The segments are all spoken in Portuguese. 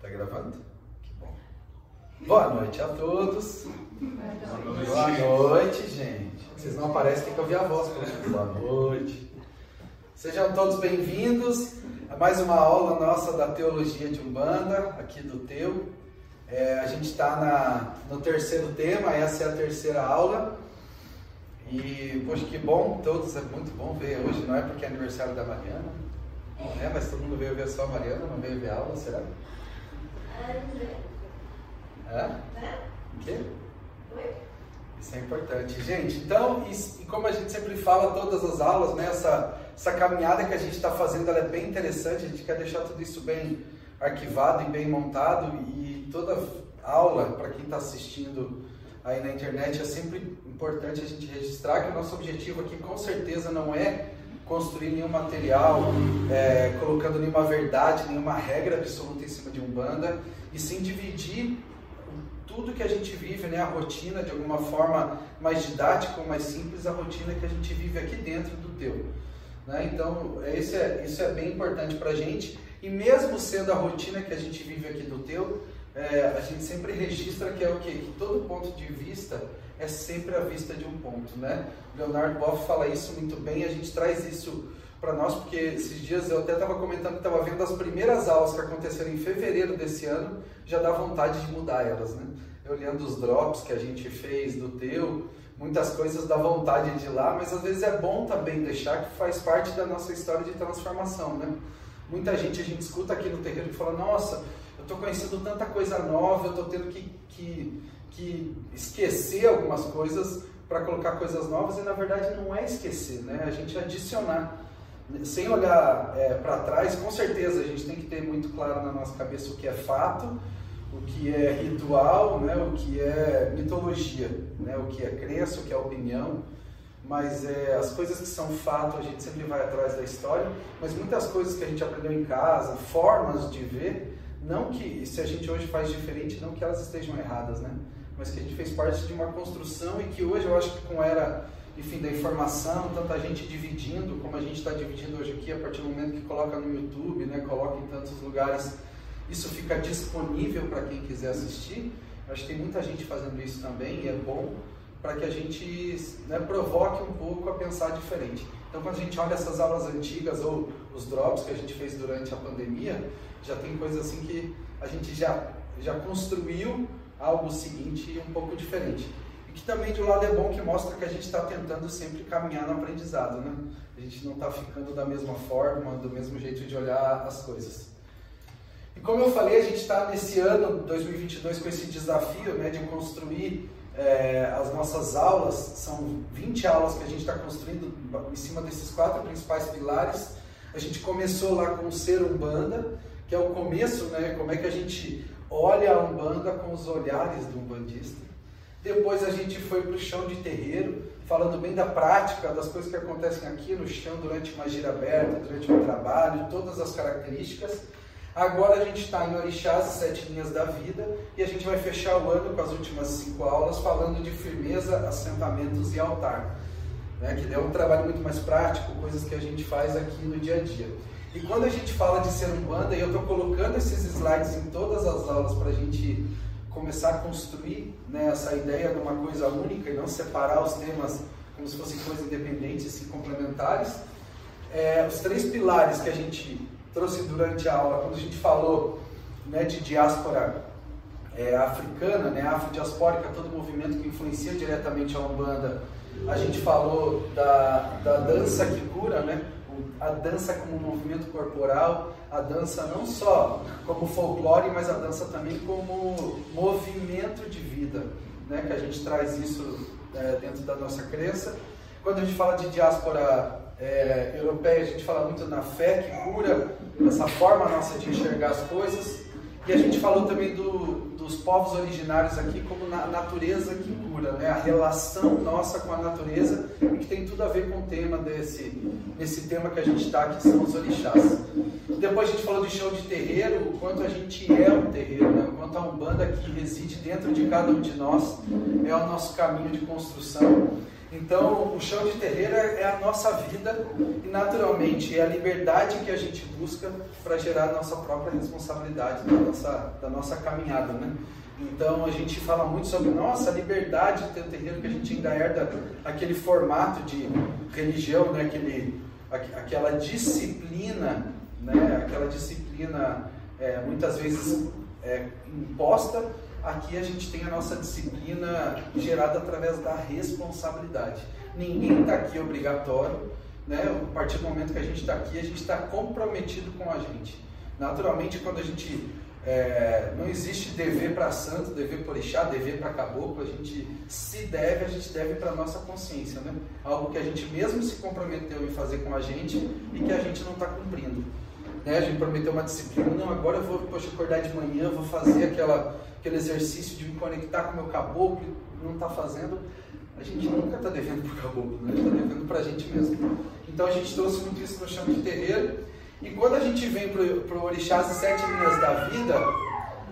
Tá gravando? Que bom. Boa noite a todos. Boa noite, gente. Vocês não aparecem, tem que ouvir a voz. Boa noite. Sejam todos bem-vindos a mais uma aula nossa da Teologia de Umbanda, aqui do Teu. É, a gente está no terceiro tema, essa é a terceira aula. E, poxa, que bom, todos, é muito bom ver hoje, não é porque é aniversário da Mariana, é, mas todo mundo veio ver só a Mariana, não veio ver a aula, será? É? O quê? Isso é importante. Gente, então, e, e, como a gente sempre fala todas as aulas, né, essa, essa caminhada que a gente está fazendo é bem interessante, a gente quer deixar tudo isso bem arquivado e bem montado e toda aula, para quem está assistindo aí na internet, é sempre importante a gente registrar que o nosso objetivo aqui com certeza não é construir nenhum material, é, colocando nenhuma verdade, nenhuma regra absoluta em cima de um banda, e sim dividir tudo que a gente vive, né, a rotina de alguma forma mais didática ou mais simples, a rotina que a gente vive aqui dentro do teu. Né? Então, esse é, isso é bem importante para a gente, e mesmo sendo a rotina que a gente vive aqui do teu, é, a gente sempre registra que é o quê? Que todo ponto de vista é sempre a vista de um ponto, né? Leonardo Boff fala isso muito bem, a gente traz isso para nós, porque esses dias eu até estava comentando que estava vendo as primeiras aulas que aconteceram em fevereiro desse ano, já dá vontade de mudar elas, né? Eu olhando os drops que a gente fez do teu, muitas coisas dá vontade de ir lá, mas às vezes é bom também deixar que faz parte da nossa história de transformação, né? Muita gente a gente escuta aqui no terreiro e fala, nossa, eu estou conhecendo tanta coisa nova, eu estou tendo que, que, que esquecer algumas coisas para colocar coisas novas e na verdade não é esquecer, né? A gente adicionar. Sem olhar é, para trás, com certeza a gente tem que ter muito claro na nossa cabeça o que é fato, o que é ritual, né? o que é mitologia, né? o que é crença, o que é opinião. Mas é, as coisas que são fato a gente sempre vai atrás da história, mas muitas coisas que a gente aprendeu em casa, formas de ver, não que se a gente hoje faz diferente, não que elas estejam erradas, né? Mas que a gente fez parte de uma construção e que hoje eu acho que com era, enfim, da informação, tanta gente dividindo, como a gente está dividindo hoje aqui, a partir do momento que coloca no YouTube, né? Coloca em tantos lugares, isso fica disponível para quem quiser assistir. Acho que tem muita gente fazendo isso também e é bom para que a gente né, provoque um pouco a pensar diferente. Então, quando a gente olha essas aulas antigas ou os drops que a gente fez durante a pandemia, já tem coisas assim que a gente já, já construiu algo seguinte um pouco diferente. E que também de um lado é bom que mostra que a gente está tentando sempre caminhar no aprendizado, né? A gente não está ficando da mesma forma, do mesmo jeito de olhar as coisas. E como eu falei, a gente está nesse ano 2022 com esse desafio né, de construir é, as nossas aulas. São 20 aulas que a gente está construindo em cima desses quatro principais pilares. A gente começou lá com o Ser Umbanda, que é o começo, né? Como é que a gente olha a Umbanda com os olhares do umbandista. Depois a gente foi para o chão de terreiro, falando bem da prática, das coisas que acontecem aqui no chão durante uma gira aberta, durante um trabalho, todas as características. Agora a gente está em Orixás Sete Linhas da Vida e a gente vai fechar o ano com as últimas cinco aulas falando de firmeza, assentamentos e altar. Né? Que é um trabalho muito mais prático, coisas que a gente faz aqui no dia a dia. E quando a gente fala de ser um banda, e eu estou colocando esses slides em todas as aulas para a gente começar a construir né, essa ideia de uma coisa única e não separar os temas como se fossem coisas independentes e complementares. É, os três pilares que a gente trouxe durante a aula, quando a gente falou né, de diáspora é, africana, né, afrodiaspórica, todo movimento que influencia diretamente a Umbanda, a gente falou da, da dança que cura, né, a dança como movimento corporal, a dança não só como folclore, mas a dança também como movimento de vida, né? que a gente traz isso é, dentro da nossa crença. Quando a gente fala de diáspora é, europeia, a gente fala muito na fé que cura essa forma nossa de enxergar as coisas. E a gente falou também do, dos povos originários aqui como na natureza que cura, né? a relação nossa com a natureza, e que tem tudo a ver com o tema desse, desse tema que a gente está, que são os orixás. Depois a gente falou de show de terreiro, o quanto a gente é um terreiro, né? o quanto a Umbanda que reside dentro de cada um de nós é o nosso caminho de construção. Então, o chão de terreiro é a nossa vida e, naturalmente, é a liberdade que a gente busca para gerar a nossa própria responsabilidade da nossa, da nossa caminhada, né? Então, a gente fala muito sobre, nossa, liberdade de ter um terreiro, que a gente ainda herda aquele formato de religião, né? Aquele, aquela disciplina, né? Aquela disciplina, é, muitas vezes, é, imposta Aqui a gente tem a nossa disciplina gerada através da responsabilidade. Ninguém está aqui obrigatório, né? A partir do momento que a gente está aqui, a gente está comprometido com a gente. Naturalmente, quando a gente é, não existe dever para santo, dever para orixá, dever para caboclo, a gente se deve, a gente deve para nossa consciência, né? Algo que a gente mesmo se comprometeu em fazer com a gente e que a gente não está cumprindo. Né? A gente prometeu uma disciplina, não, agora eu vou poxa, acordar de manhã, vou fazer aquela aquele exercício de me conectar com o meu caboclo, não está fazendo, a gente nunca está devendo para o caboclo, né? está devendo para a gente mesmo. Então a gente trouxe muito isso no chão de terreiro. E quando a gente vem para o Orixás e Sete Linhas da Vida,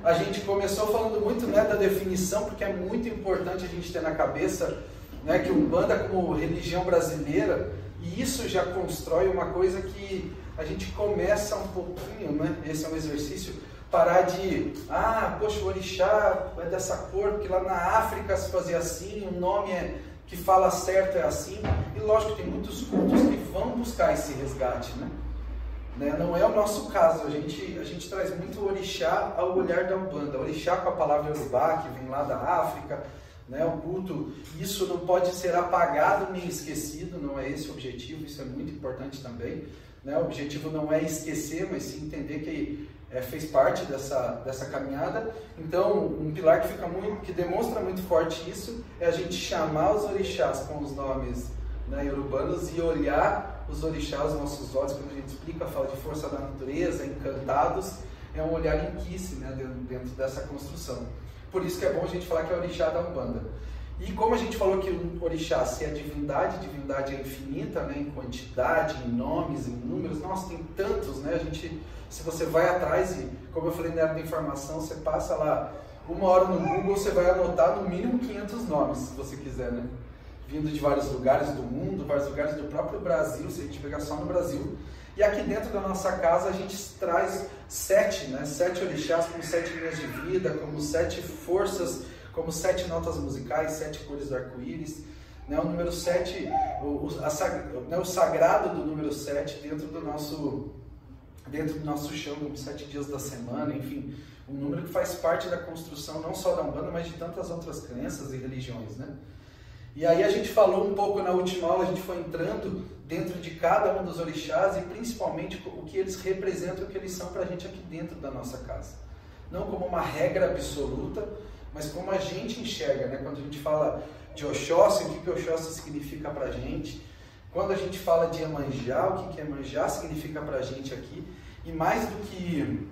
a gente começou falando muito né, da definição, porque é muito importante a gente ter na cabeça né, que Umbanda como religião brasileira, e isso já constrói uma coisa que a gente começa um pouquinho, né? Esse é um exercício parar de, ah, poxa, o orixá é dessa cor, porque lá na África se fazia assim, o nome é, que fala certo é assim. E lógico, tem muitos cultos que vão buscar esse resgate, né? né? Não é o nosso caso, a gente, a gente traz muito o orixá ao olhar da Umbanda. Orixá com a palavra Yorubá, que vem lá da África, né? o culto, isso não pode ser apagado nem esquecido, não é esse o objetivo, isso é muito importante também. Né? O objetivo não é esquecer, mas sim entender que é, fez parte dessa, dessa caminhada. Então, um pilar que fica muito, que demonstra muito forte isso é a gente chamar os orixás com os nomes né, urbanos e olhar os orixás, os nossos olhos, quando a gente explica, fala de força da natureza, encantados, é um olhar inquice né, dentro, dentro dessa construção. Por isso que é bom a gente falar que é orixá da Umbanda. E como a gente falou que o orixá, se é divindade, divindade é infinita, né, em quantidade, em nomes, em números, nossa, tem tantos, né, a gente se você vai atrás e, como eu falei na era da informação, você passa lá uma hora no Google, você vai anotar no mínimo 500 nomes, se você quiser, né? Vindo de vários lugares do mundo, vários lugares do próprio Brasil, se a gente pegar só no Brasil. E aqui dentro da nossa casa a gente traz sete, né? Sete orixás como sete linhas de vida, como sete forças, como sete notas musicais, sete cores do arco-íris. Né? O número sete, o, a, né? o sagrado do número sete dentro do nosso dentro do nosso chão, como sete dias da semana, enfim, um número que faz parte da construção não só da Umbanda, mas de tantas outras crenças e religiões, né? E aí a gente falou um pouco na última aula, a gente foi entrando dentro de cada um dos orixás e principalmente o que eles representam, o que eles são para a gente aqui dentro da nossa casa. Não como uma regra absoluta, mas como a gente enxerga, né? Quando a gente fala de Oxóssi, o que, que Oxóssi significa para a gente, quando a gente fala de Emanjá, o que, que Emanjá significa para a gente aqui, e mais do que,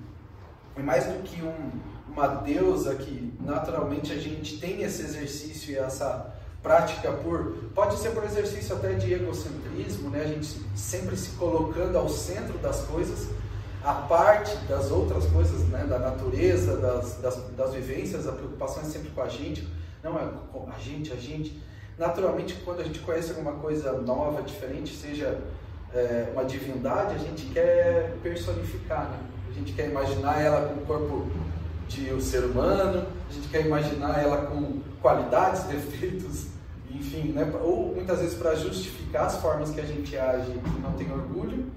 mais do que um, uma deusa que naturalmente a gente tem esse exercício e essa prática por pode ser por exercício até de egocentrismo, né? A gente sempre se colocando ao centro das coisas, a parte das outras coisas, né? Da natureza, das, das, das vivências, a preocupação é sempre com a gente, não é com a gente, a gente. Naturalmente, quando a gente conhece alguma coisa nova, diferente, seja é, uma divindade, a gente quer personificar, né? A gente quer imaginar ela com o corpo de um ser humano, a gente quer imaginar ela com qualidades, defeitos, enfim, né? Ou muitas vezes para justificar as formas que a gente age e não tem orgulho,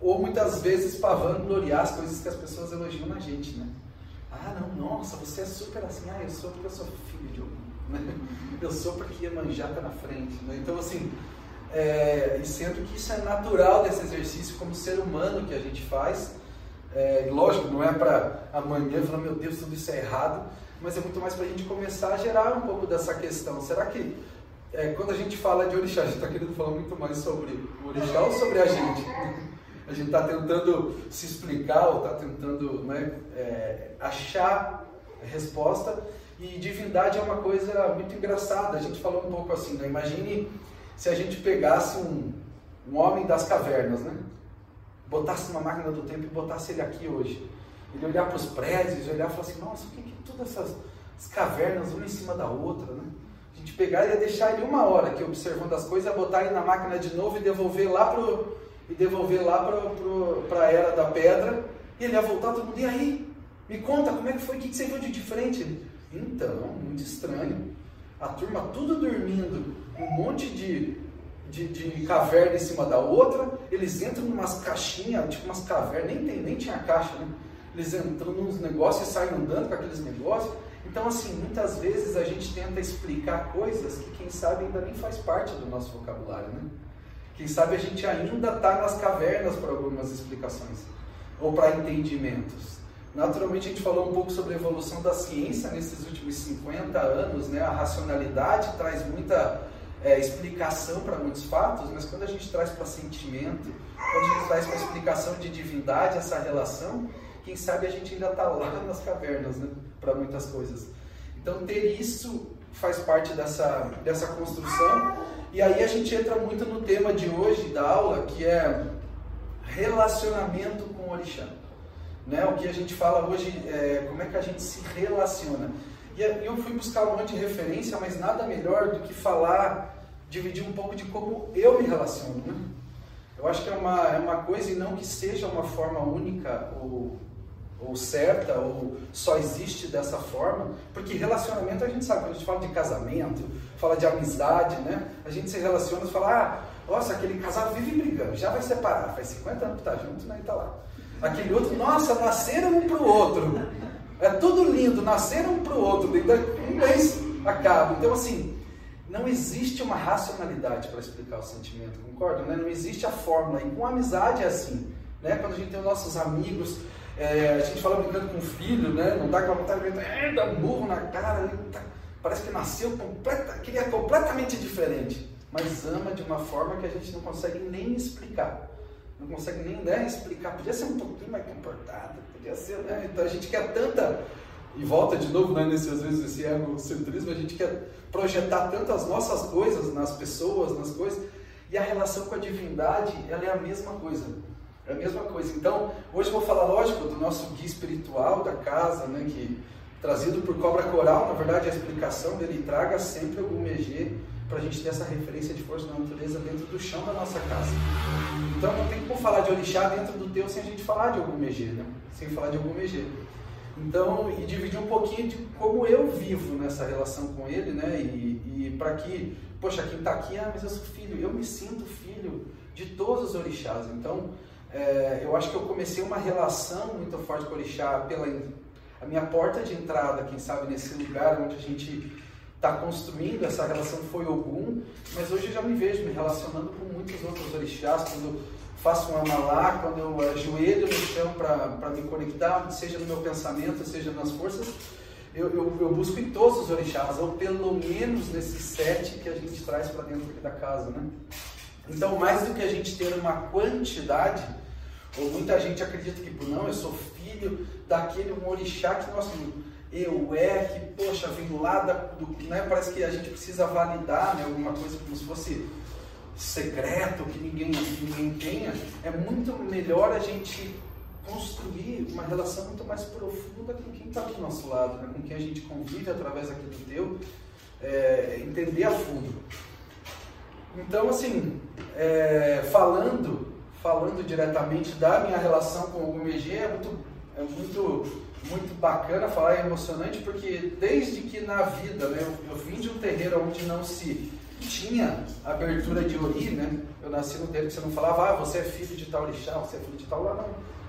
ou muitas vezes para vangloriar as coisas que as pessoas elogiam na gente, né? Ah, não, nossa, você é super assim, ah, eu sou porque eu sou filho de algum, né? Eu sou porque Iemanjá está na frente, né? Então, assim, é, e sendo que isso é natural desse exercício como ser humano que a gente faz. É, lógico, não é para amanhã falar, meu Deus, tudo isso é errado, mas é muito mais para a gente começar a gerar um pouco dessa questão. Será que é, quando a gente fala de orixá, a gente está querendo falar muito mais sobre o orixá ou sobre a gente? A gente está tentando se explicar ou está tentando né, é, achar resposta. E divindade é uma coisa muito engraçada. A gente falou um pouco assim, né? imagine se a gente pegasse um, um homem das cavernas, né? Botasse uma máquina do tempo e botasse ele aqui hoje. Ele olhar para os prédios, olhar e falar assim, nossa, o que, que todas essas cavernas uma em cima da outra, né? A gente pegar e deixar ele uma hora aqui observando as coisas, botar ele na máquina de novo e devolver lá pro e devolver lá para a era da pedra. E ele ia voltar todo mundo, e aí? Me conta, como é que foi? O que você viu de diferente? Então, muito estranho. A turma tudo dormindo, um monte de, de, de caverna em cima da outra. Eles entram em umas caixinhas, tipo umas cavernas, nem, tem, nem tinha caixa, né? Eles entram nos negócios e saem andando com aqueles negócios. Então, assim, muitas vezes a gente tenta explicar coisas que, quem sabe, ainda nem faz parte do nosso vocabulário, né? Quem sabe a gente ainda está nas cavernas para algumas explicações ou para entendimentos. Naturalmente, a gente falou um pouco sobre a evolução da ciência nesses últimos 50 anos, né? A racionalidade traz muita é, explicação para muitos fatos, mas quando a gente traz para sentimento, quando a gente traz para explicação de divindade essa relação, quem sabe a gente ainda está lá nas cavernas, né? Para muitas coisas. Então, ter isso faz parte dessa, dessa construção e aí a gente entra muito no tema de hoje da aula, que é relacionamento com o orixá. Né? O que a gente fala hoje é como é que a gente se relaciona. E eu fui buscar um monte de referência, mas nada melhor do que falar, dividir um pouco de como eu me relaciono. Né? Eu acho que é uma, é uma coisa e não que seja uma forma única ou ou certa, ou só existe dessa forma, porque relacionamento a gente sabe, quando a gente fala de casamento, fala de amizade, né? A gente se relaciona e fala, ah, nossa, aquele casal vive brigando, já vai separar, faz 50 anos que tá junto, né? E tá lá. Aquele outro, nossa, nasceram um pro outro. É tudo lindo, nasceram um pro outro, um mês acaba. Então, assim, não existe uma racionalidade para explicar o sentimento, concorda? Né? Não existe a fórmula. E com amizade é assim. Né? Quando a gente tem os nossos amigos, é, a gente fala brincando com o filho, né? Não dá aquela vontade de é, dar um burro na cara, tá, parece que nasceu completa, que é completamente diferente. Mas ama de uma forma que a gente não consegue nem explicar. Não consegue nem né, explicar. Podia ser um pouquinho mais comportado, podia ser, né? Então a gente quer tanta. E volta de novo, né, nesse, às vezes, esse egocentrismo, a gente quer projetar tantas nossas coisas nas pessoas, nas coisas, e a relação com a divindade, ela é a mesma coisa. É a mesma coisa. Então, hoje vou falar, lógico, do nosso guia espiritual da casa, né, que trazido por Cobra Coral, na verdade a explicação dele traga sempre algum MG para a gente ter essa referência de força da natureza dentro do chão da nossa casa. Então não tem como falar de orixá dentro do teu sem a gente falar de algum MG, né? Sem falar de algum MG. Então, e dividir um pouquinho de como eu vivo nessa relação com ele, né? E, e para que, poxa, quem está aqui, ah, mas eu sou filho, eu me sinto filho de todos os orixás. Então, é, eu acho que eu comecei uma relação muito forte com o orixá pela a minha porta de entrada, quem sabe, nesse lugar onde a gente está construindo essa relação foi Ogum, mas hoje eu já me vejo me relacionando com muitos outros orixás, quando faço um amalá, quando eu ajoelho no chão para me conectar, seja no meu pensamento, seja nas forças, eu, eu, eu, busco em todos os orixás, ou pelo menos nesses sete que a gente traz para dentro da casa, né? Então, mais do que a gente ter uma quantidade, ou muita gente acredita que, não, eu sou filho daquele um orixá que, nossa, eu é, que, poxa, vem lá da, do, né, parece que a gente precisa validar né, alguma coisa como se fosse secreto, que ninguém, ninguém tenha. É muito melhor a gente construir uma relação muito mais profunda com quem está do nosso lado, né, com quem a gente convive através aqui do teu, é, entender a fundo. Então, assim, é, falando, falando diretamente da minha relação com o MG, é muito, é muito, muito bacana falar, é emocionante, porque desde que na vida, né, eu, eu vim de um terreiro onde não se tinha abertura de ori, né? Eu nasci no terreiro que você não falava, ah, você é filho de tal orixá, você é filho de tal lá,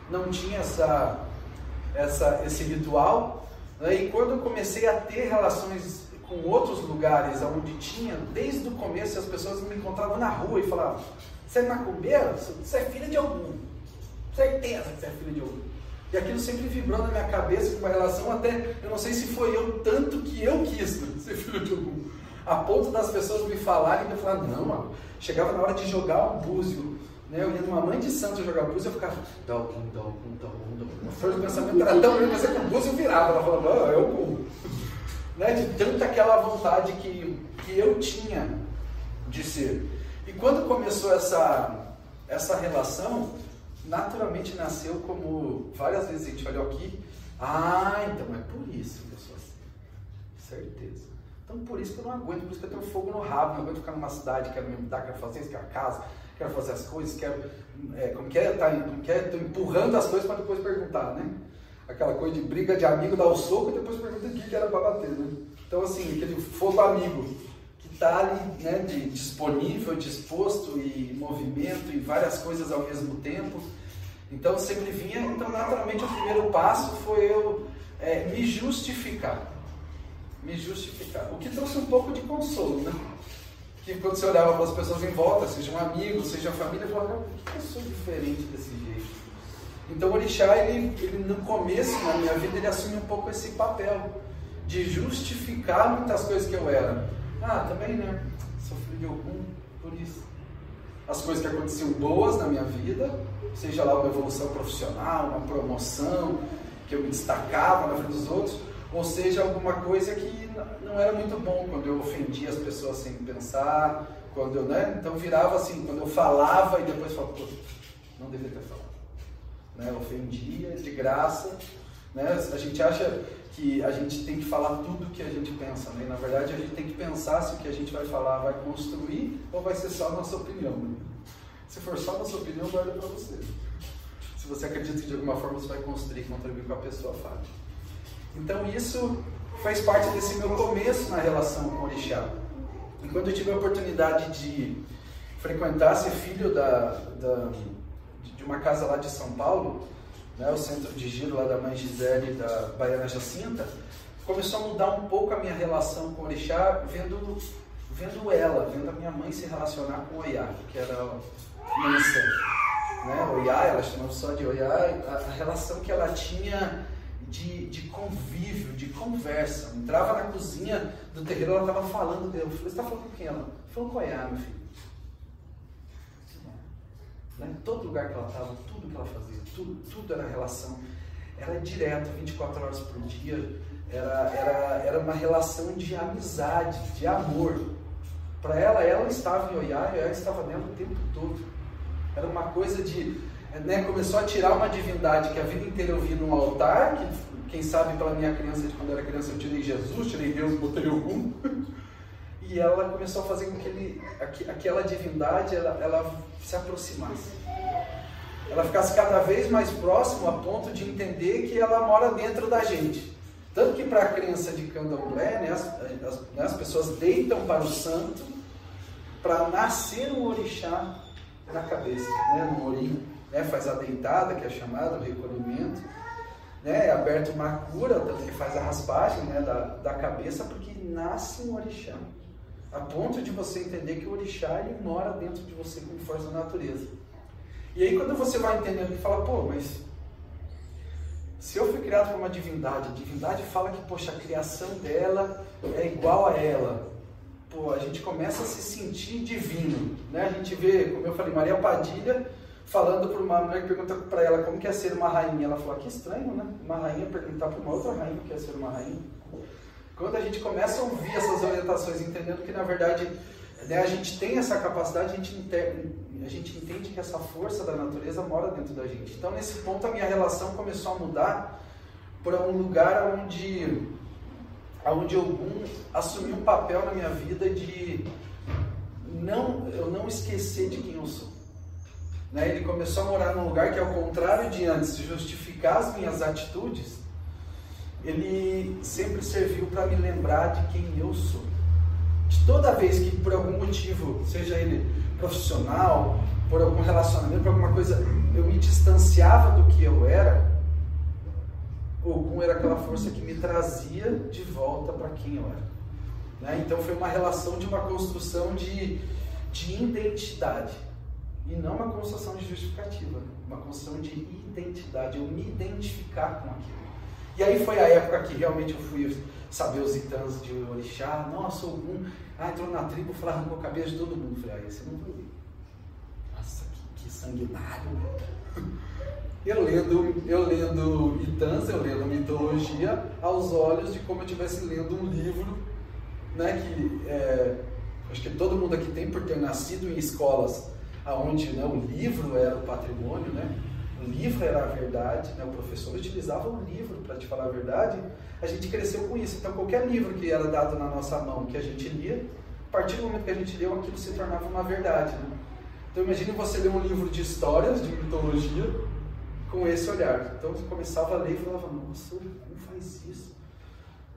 não, não tinha essa, essa, esse ritual. Né? E quando eu comecei a ter relações com outros lugares onde tinha, desde o começo as pessoas me encontravam na rua e falavam, você é macumbeiro? Você é filha de algum. Certeza que você é filha de algum. E aquilo sempre vibrou na minha cabeça com uma relação até, eu não sei se foi eu tanto que eu quis ser filho de algum. A ponto das pessoas me falarem e me falar, não, mano. chegava na hora de jogar um búzio. Né? Eu ia numa mãe de santo jogar búzio, eu ficava, algum, dá algum, dá algum. O pensamento era tão grande, que o búzio virava. Ela falava, não, é o burro né, de tanta aquela vontade que, que eu tinha de ser. E quando começou essa, essa relação, naturalmente nasceu como várias vezes a gente olhou aqui, ah, então é por isso que eu sou assim. Certeza. Então por isso que eu não aguento, por isso que eu tenho fogo no rabo, não aguento ficar numa cidade, quero me mudar, quero fazer isso, quero casa, quero fazer as coisas, quero. É, como que é? Tá, como que é? Tô empurrando as coisas para depois perguntar, né? Aquela coisa de briga de amigo, dar o soco e depois pergunta o que era para bater, né? Então assim, aquele fogo amigo está ali né, de, disponível, disposto e movimento e várias coisas ao mesmo tempo. Então sempre vinha, então naturalmente o primeiro passo foi eu é, me justificar me justificar. O que trouxe um pouco de consolo, né? Que quando você olhava para as pessoas em volta, seja um amigo, seja a família, falava, por que eu sou diferente desse jeito? Então o Orixá, ele, ele no começo na minha vida, ele assume um pouco esse papel de justificar muitas coisas que eu era. Ah, também, né? Sofri de algum por isso. As coisas que aconteciam boas na minha vida, seja lá uma evolução profissional, uma promoção, que eu me destacava na frente dos outros, ou seja, alguma coisa que não era muito bom quando eu ofendia as pessoas sem pensar, quando eu, né? Então virava assim, quando eu falava e depois falava, pô, não deveria ter falado. Né? Ofendia de graça, né? A gente acha que a gente tem que falar tudo o que a gente pensa, né? E, na verdade a gente tem que pensar se o que a gente vai falar vai construir ou vai ser só a nossa opinião. Né? Se for só a nossa opinião, guarda para você. Se você acredita que de alguma forma você vai construir, contribuir com a pessoa, fale. Então isso faz parte desse meu começo na relação com o Orixá. E quando eu tive a oportunidade de frequentar, ser filho da, da, de uma casa lá de São Paulo, né, o centro de giro lá da mãe Gisele da Baiana Jacinta, começou a mudar um pouco a minha relação com o Orixá, vendo, vendo ela, vendo a minha mãe se relacionar com o Oiá, que era mãe né? Oiá, ela chamava só de Oiá, a, a relação que ela tinha de, de convívio, de conversa. entrava na cozinha do terreiro, ela estava falando, eu falei, você está falando com quem? Ela falou com a meu filho. Em todo lugar que ela estava, tudo que ela fazia, tudo, tudo era relação. Era direto, 24 horas por dia. Era, era, era uma relação de amizade, de amor. Para ela, ela estava em Oiá e ela estava nela o tempo todo. Era uma coisa de né, começou a tirar uma divindade que a vida inteira eu vi no altar, que quem sabe pela minha criança, de quando eu era criança, eu tirei Jesus, tirei Deus, botei algum. E ela começou a fazer com que ele, aquela divindade ela, ela se aproximasse. Ela ficasse cada vez mais próximo a ponto de entender que ela mora dentro da gente. Tanto que para a crença de candomblé, né, as, as, né, as pessoas deitam para o santo para nascer um orixá na cabeça, né, no morinho né, faz a deitada, que é chamada, o recolhimento, né, é aberto uma cura, que faz a raspagem né, da, da cabeça, porque nasce um orixá. A ponto de você entender que o orixá ele mora dentro de você com força da natureza. E aí quando você vai entendendo e fala, pô, mas se eu fui criado por uma divindade, a divindade fala que, poxa, a criação dela é igual a ela. Pô, a gente começa a se sentir divino, né? A gente vê, como eu falei, Maria Padilha falando para uma mulher que pergunta para ela como que é ser uma rainha. Ela falou, que estranho, né? Uma rainha perguntar para uma outra rainha o que é ser uma rainha. Quando a gente começa a ouvir essas orientações, entendendo que na verdade né, a gente tem essa capacidade, a gente, a gente entende que essa força da natureza mora dentro da gente. Então nesse ponto a minha relação começou a mudar para um lugar onde, onde algum assumiu um papel na minha vida de não, eu não esquecer de quem eu sou. Né? Ele começou a morar num lugar que, ao contrário de antes justificar as minhas atitudes, ele sempre serviu para me lembrar de quem eu sou. De toda vez que, por algum motivo, seja ele profissional, por algum relacionamento, por alguma coisa, eu me distanciava do que eu era, Ogum era aquela força que me trazia de volta para quem eu era. Né? Então foi uma relação de uma construção de, de identidade. E não uma construção de justificativa, uma construção de identidade, eu me identificar com aquilo. E aí foi a época que realmente eu fui saber os itãs de Orixá, nossa, algum, ah, entrou na tribo, falou, arrancou a cabeça de todo mundo. Falei, ah, esse não foi. Nossa, que, que sanguinário. Eu lendo, eu lendo Itãs, eu lendo mitologia, aos olhos de como eu estivesse lendo um livro, né, que é, acho que todo mundo aqui tem por ter nascido em escolas aonde né, o livro era o patrimônio, né? O livro era a verdade, né? o professor utilizava o livro para te falar a verdade, a gente cresceu com isso. Então, qualquer livro que era dado na nossa mão que a gente lia, a partir do momento que a gente leu, aquilo se tornava uma verdade. Né? Então, imagine você ler um livro de histórias, de mitologia, com esse olhar. Então, você começava a ler e falava: Nossa, como faz isso?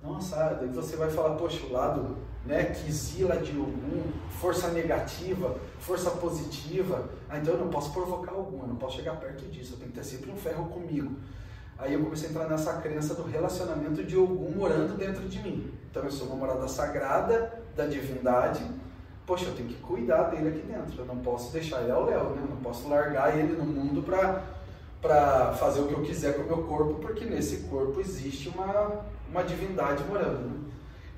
Nossa, daí você vai falar: Poxa, o lado né, Kizila de algum, força negativa, força positiva. Ah, então eu não posso provocar algum, eu não posso chegar perto disso, eu tenho que ter sempre um ferro comigo. Aí eu comecei a entrar nessa crença do relacionamento de algum morando dentro de mim. Então eu sou uma morada sagrada da divindade. Poxa, eu tenho que cuidar dele aqui dentro. Eu não posso deixar ele ao léu, né? Eu não posso largar ele no mundo para para fazer o que eu quiser com o meu corpo, porque nesse corpo existe uma, uma divindade morando. Né?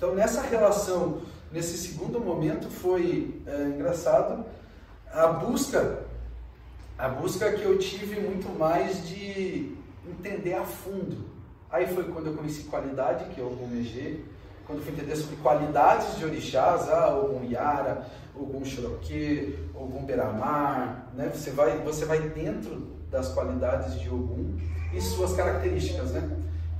Então, nessa relação, nesse segundo momento, foi é, engraçado a busca, a busca que eu tive muito mais de entender a fundo. Aí foi quando eu conheci qualidade, que é o Gomegê, quando fui entender sobre qualidades de orixás, ah, algum Yara, algum Xiroquê, algum Beramar, né? Você vai, você vai dentro das qualidades de Ogum e suas características, né?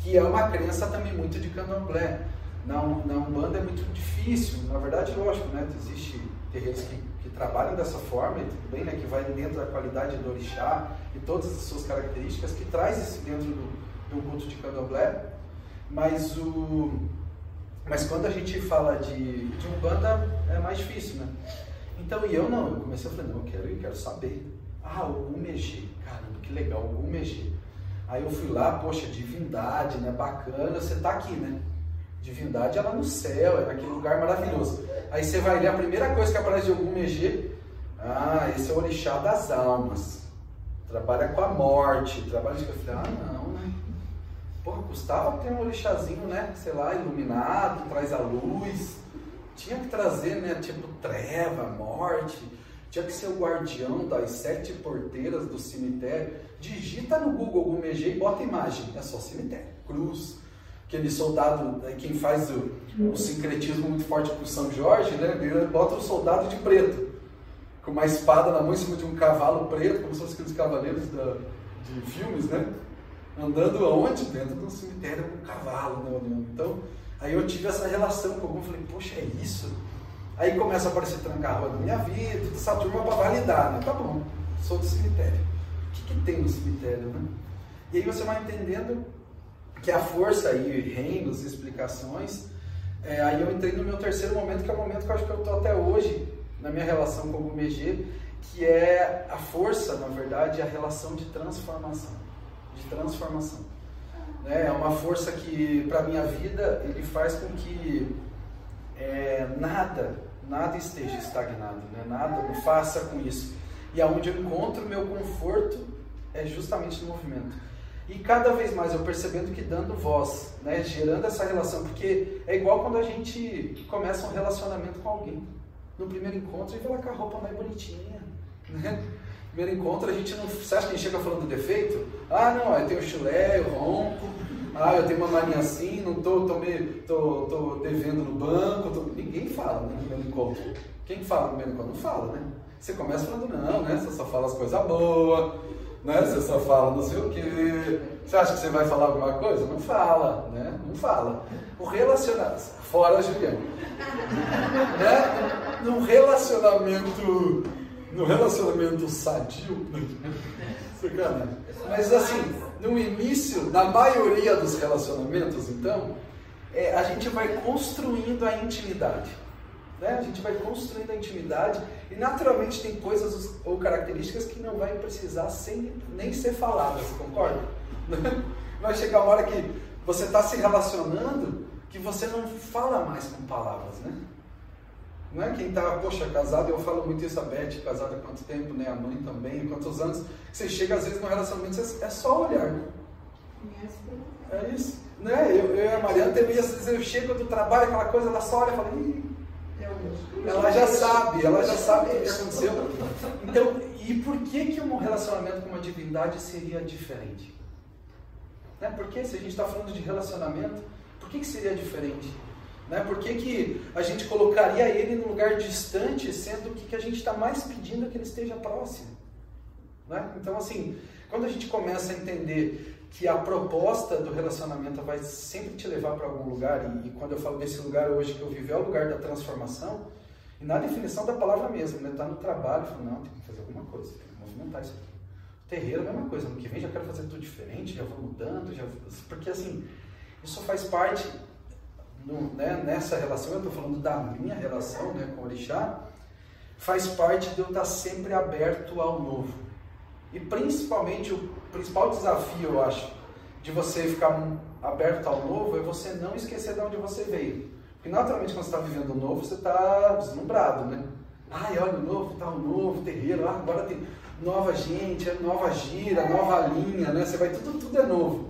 Que é uma crença também muito de candomblé na, na Umbanda é muito difícil, na verdade, lógico, né? Existe terreiros que, que trabalham dessa forma, e tudo bem, né? Que vai dentro da qualidade do orixá e todas as suas características, que traz isso dentro do, do culto de candomblé, mas o... Mas quando a gente fala de, de Umbanda, é mais difícil, né? Então, e eu não, eu comecei a falar, não, eu quero, eu quero saber. Ah, o Umegê, caramba, que legal, o Umegê. Aí eu fui lá, poxa, divindade, né, bacana, você tá aqui, né? Divindade é lá no céu, é naquele lugar maravilhoso. Aí você vai ler a primeira coisa que aparece de algum Megê, ah, esse é o orixá das almas. Trabalha com a morte, trabalha de ah, não, né? Pô, custava ter um orixazinho, né? Sei lá, iluminado, traz a luz. Tinha que trazer, né? Tipo, treva, morte. Tinha que ser o guardião das sete porteiras do cemitério. Digita no Google Gumegê e bota imagem. É só cemitério. Cruz, aquele soldado, né, quem faz o, o sincretismo muito forte com São Jorge, né, ele bota o soldado de preto, com uma espada na mão em cima de um cavalo preto, como fossem aqueles cavaleiros da, de filmes, né? Andando aonde? Dentro do cemitério com um cavalo, né? Então, aí eu tive essa relação com algum, falei, poxa, é isso? Aí começa a aparecer trancar na minha vida, essa turma para validar, né? Tá bom, sou do cemitério. O que, que tem no cemitério, né? E aí você vai entendendo que a força e reinos, explicações. É, aí eu entrei no meu terceiro momento, que é o momento que eu acho que eu estou até hoje na minha relação com o Gumegê, que é a força, na verdade, a relação de transformação. De transformação. Né? É uma força que, para a minha vida, ele faz com que é, nada, nada esteja estagnado, né? nada faça com isso. E aonde eu encontro meu conforto é justamente no movimento. E cada vez mais eu percebendo que dando voz, né, gerando essa relação, porque é igual quando a gente começa um relacionamento com alguém. No primeiro encontro, gente vai lá com a roupa mais bonitinha, né? Primeiro encontro, a gente não. Você acha que a gente chega falando defeito? Ah, não, eu tenho chulé, eu ronco, ah, eu tenho uma maninha assim, não tô, tô, me, tô, tô devendo no banco. Tô... Ninguém fala né, no primeiro encontro. Quem fala no primeiro encontro? Não fala, né? Você começa falando, não, né? Você só fala as coisas boas né? Você só fala não sei o quê. Você acha que você vai falar alguma coisa? Não fala, né? Não fala. O relacionamento, fora Juliano, né? No relacionamento, no relacionamento sadio, Mas assim, no início, na maioria dos relacionamentos, então, é, a gente vai construindo a intimidade. Né? A gente vai construindo a intimidade e naturalmente tem coisas ou características que não vai precisar sem, nem ser faladas, concorda? Vai chegar uma hora que você está se relacionando que você não fala mais com palavras, né? Não é quem está, poxa, casado, eu falo muito isso a Beth, casada há quanto tempo, né? A mãe também, quantos anos. Você chega às vezes no relacionamento, é só olhar? É isso. Né? Eu, eu e a Mariana, às vezes eu chego do trabalho, aquela coisa, ela só olha e fala, Ih, ela já sabe, ela já sabe o que aconteceu. Então, e por que, que um relacionamento com uma divindade seria diferente? Né? Porque se a gente está falando de relacionamento, por que, que seria diferente? Né? Por que, que a gente colocaria ele num lugar distante, sendo que, que a gente está mais pedindo que ele esteja próximo? Né? Então, assim, Quando a gente começa a entender que a proposta do relacionamento vai sempre te levar para algum lugar, e, e, quando eu falo desse lugar hoje que eu vivo é o lugar da transformação, e na definição da palavra mesmo, né? Tá no trabalho, falo, não, tem que fazer alguma coisa, tem que movimentar isso aqui. Terreiro é mesma coisa, no que vem já quero fazer tudo diferente, já vou mudando, já porque assim, isso faz parte no, né, nessa relação, eu estou falando da minha relação né, com o Orixá, faz parte de eu estar sempre aberto ao novo. E principalmente, o principal desafio, eu acho, de você ficar aberto ao novo é você não esquecer de onde você veio. Porque naturalmente quando você está vivendo o novo, você está deslumbrado, né? Ai, olha o novo, tá o novo, terreiro, ah, agora tem nova gente, é nova gira, nova linha, né? Você vai, tudo, tudo é novo.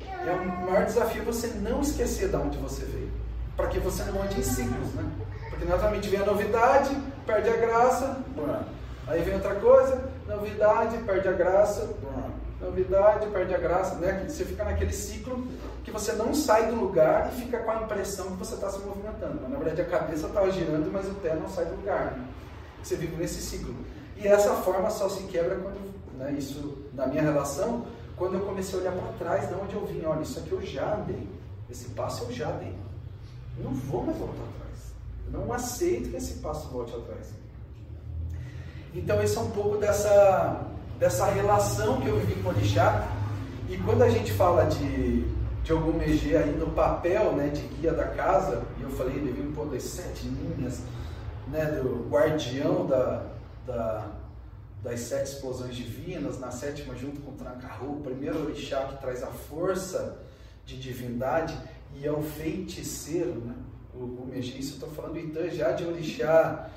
É o maior desafio você não esquecer de onde você veio. Para que você não ande em ciclos, né? Porque naturalmente vem a novidade, perde a graça, aí vem outra coisa, novidade, perde a graça, novidade, perde a graça, né? Você fica naquele ciclo que você não sai do lugar e fica com a impressão que você está se movimentando. Mas, na verdade, a cabeça está girando, mas o pé não sai do lugar. Né? Você vive nesse ciclo. E essa forma só se quebra quando, né, isso, na minha relação, quando eu comecei a olhar para trás de onde eu vim. Olha, isso aqui eu já dei. Esse passo eu já dei. Eu não vou mais voltar atrás. Eu não aceito que esse passo volte atrás. Então, esse é um pouco dessa, dessa relação que eu vivi com o Orixá. E quando a gente fala de, de algum Megê aí no papel né, de guia da casa, e eu falei, ele veio pôr das sete linhas, né, do guardião da, da, das sete explosões divinas, na sétima junto com o Trancaru, o primeiro orixá que traz a força de divindade e é o feiticeiro, né? o, o Megis, eu estou falando então já de orixá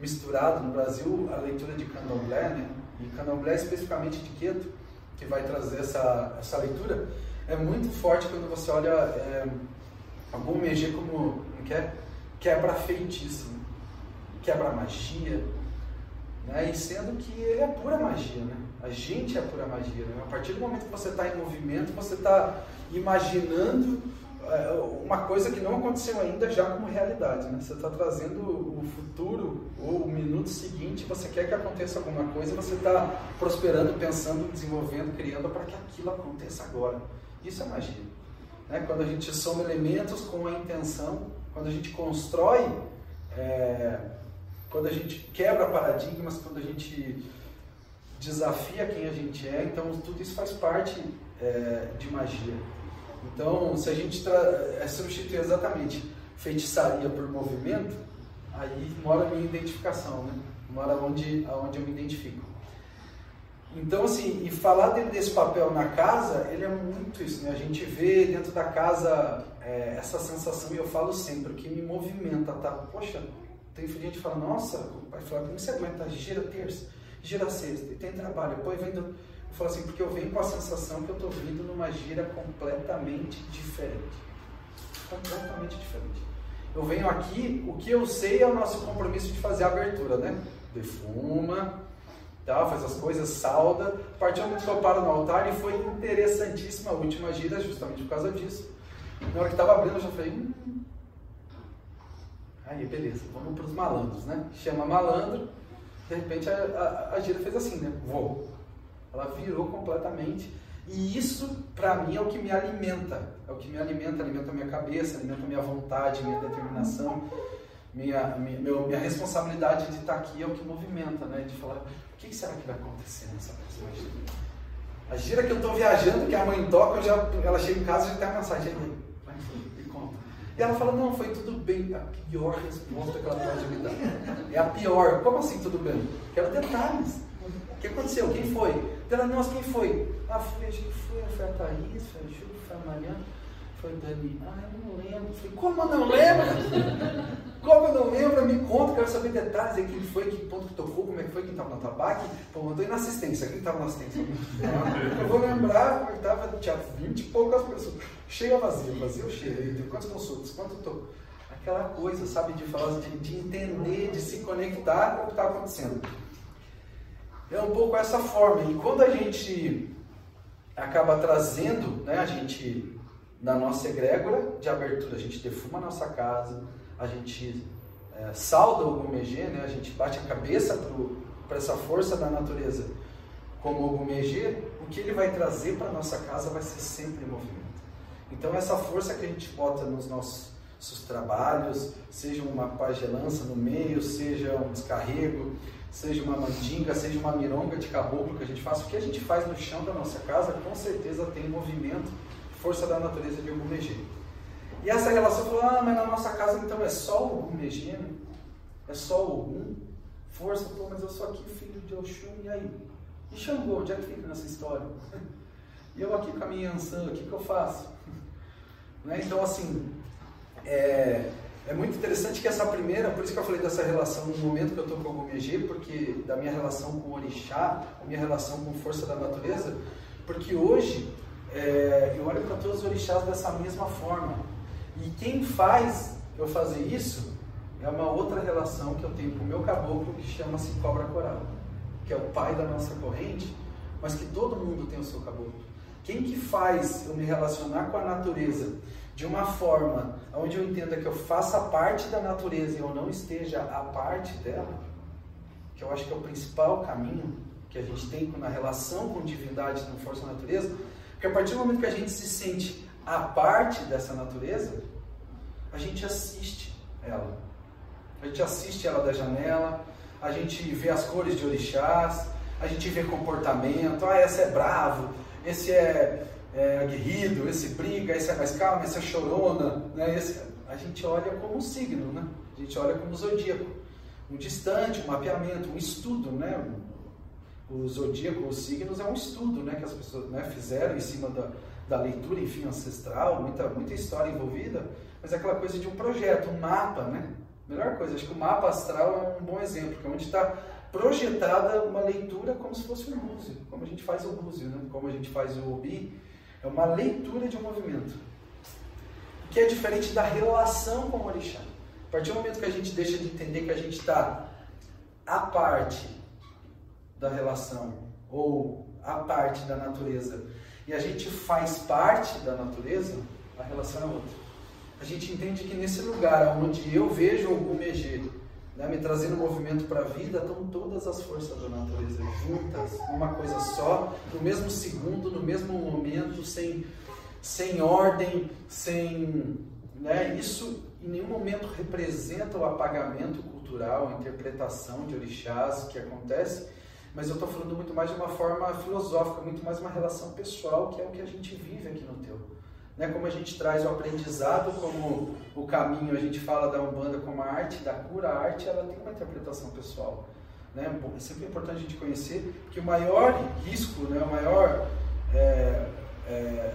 misturado no Brasil, a leitura de candomblé, né? e candomblé especificamente de Queto, que vai trazer essa, essa leitura, é muito forte quando você olha é, algum Megê como, como é? quebra feitiço, quebra magia, né? E sendo que ele é pura magia, né? A gente é pura magia. Né? A partir do momento que você está em movimento, você está imaginando uma coisa que não aconteceu ainda já como realidade. Né? Você está trazendo o futuro ou o minuto seguinte, você quer que aconteça alguma coisa, você está prosperando, pensando, desenvolvendo, criando para que aquilo aconteça agora. Isso é magia. Né? Quando a gente soma elementos com a intenção, quando a gente constrói é, quando a gente quebra paradigmas, quando a gente desafia quem a gente é, então tudo isso faz parte é, de magia. Então, se a gente é, substituir exatamente feitiçaria por movimento, aí mora a minha identificação, né? mora onde, onde eu me identifico. Então, assim, e falar dele desse papel na casa, ele é muito isso, né? A gente vê dentro da casa é, essa sensação, e eu falo sempre, que me movimenta, tá? Poxa, tem gente que fala, nossa, o pai fala, como você aguenta? Gira terça, gira sexta, e tem trabalho. Depois vem do... Eu falo assim, porque eu venho com a sensação que eu estou vindo numa gira completamente diferente. Completamente diferente. Eu venho aqui, o que eu sei é o nosso compromisso de fazer a abertura, né? Defuma, tá? faz as coisas, salda. A partir do momento que eu paro no altar, e foi interessantíssima a última gira, justamente por causa disso. Na hora que estava abrindo, eu já falei, hum, Aí, beleza, vamos para os malandros, né? Chama malandro, de repente a, a, a gira fez assim, né? Vou. Ela virou completamente. E isso, para mim, é o que me alimenta. É o que me alimenta, alimenta a minha cabeça, alimenta a minha vontade, minha determinação, minha, minha, minha responsabilidade de estar aqui é o que movimenta, né? De falar, o que será que vai acontecer nessa gira? A gira que eu estou viajando, que a mãe toca, já, ela chega em casa e já tem a mensagem. E ela fala, não, foi tudo bem. A pior resposta que ela pode me dar. É a pior. Como assim tudo bem? Quero detalhes. O que aconteceu? Quem foi? Ela, nossa, quem foi? Ah, foi, acho que foi, foi a Thaís, foi a Ju, foi a Mariana, foi a Dani. Ah, eu não lembro. Falei, como eu não lembro? Como eu não lembro, me conta, quero saber detalhes. Quem foi, que ponto que tocou, como é que foi, quem estava no tabaco. Pô, mandou ir na assistência, quem estava na assistência? eu vou lembrar, estava, tinha 20 e poucas pessoas. Cheia vazia, vazia ou cheia? Quantos consultas? Quanto tô? Aquela coisa, sabe, de falar, de, de entender, de se conectar com o que está acontecendo. É um pouco essa forma. E quando a gente acaba trazendo, né, a gente, na nossa egrégora de abertura, a gente defuma a nossa casa, a gente é, salda o Gomegê, né, a gente bate a cabeça para essa força da natureza como o Gumegê, o que ele vai trazer para nossa casa vai ser sempre movimento. Então essa força que a gente bota nos nossos, trabalhos, seja uma pagelança no meio, seja um descarrego, seja uma mandinga, seja uma mironga de caboclo que a gente faz, o que a gente faz no chão da nossa casa, com certeza tem movimento, força da natureza de algum Megê. E essa relação falou, ah, mas na nossa casa então é só o Ogum Megê, é só o força, pô, mas eu sou aqui filho de Oxum, e aí? E Xangô, onde é que fica nessa história? E eu aqui com a minha Ansan, o que, que eu faço? Né? Então, assim, é, é muito interessante que essa primeira, por isso que eu falei dessa relação no momento que eu estou com o Gomegê, porque da minha relação com o Orixá, a minha relação com força da natureza, porque hoje é, eu olho para todos os orixás dessa mesma forma. E quem faz eu fazer isso é uma outra relação que eu tenho com o meu caboclo que chama-se cobra coral, que é o pai da nossa corrente, mas que todo mundo tem o seu caboclo. Quem que faz eu me relacionar com a natureza de uma forma onde eu entenda que eu faça parte da natureza e eu não esteja a parte dela, que eu acho que é o principal caminho que a gente tem na relação com divindade, com força natureza, porque a partir do momento que a gente se sente a parte dessa natureza, a gente assiste ela. A gente assiste ela da janela, a gente vê as cores de orixás, a gente vê comportamento, ah, esse é bravo, esse é, é aguerrido, esse briga, esse é mais calmo, esse é chorona, né? Esse, a gente olha como um signo, né? A gente olha como zodíaco, um distante, um mapeamento, um estudo, né? O zodíaco, os signos é um estudo, né? Que as pessoas né, fizeram em cima da, da leitura, enfim, ancestral, muita, muita história envolvida, mas é aquela coisa de um projeto, um mapa, né? Melhor coisa, acho que o mapa astral é um bom exemplo, que é onde está projetada uma leitura como se fosse um búzio, como a gente faz o búzio, né? como a gente faz o obi, é uma leitura de um movimento, que é diferente da relação com o orixá. A partir do momento que a gente deixa de entender que a gente está a parte da relação ou a parte da natureza e a gente faz parte da natureza, a relação é outra. A gente entende que nesse lugar onde eu vejo o Gumegê né, me trazendo movimento para a vida, estão todas as forças da natureza juntas, numa coisa só, no mesmo segundo, no mesmo momento, sem, sem ordem, sem. Né, isso em nenhum momento representa o apagamento cultural, a interpretação de orixás que acontece, mas eu estou falando muito mais de uma forma filosófica, muito mais uma relação pessoal, que é o que a gente vive aqui no Teu. Né? Como a gente traz o aprendizado como o caminho, a gente fala da Umbanda como a arte da cura, a arte ela tem uma interpretação pessoal. Né? É sempre importante a gente conhecer que o maior risco, né? o maior é, é,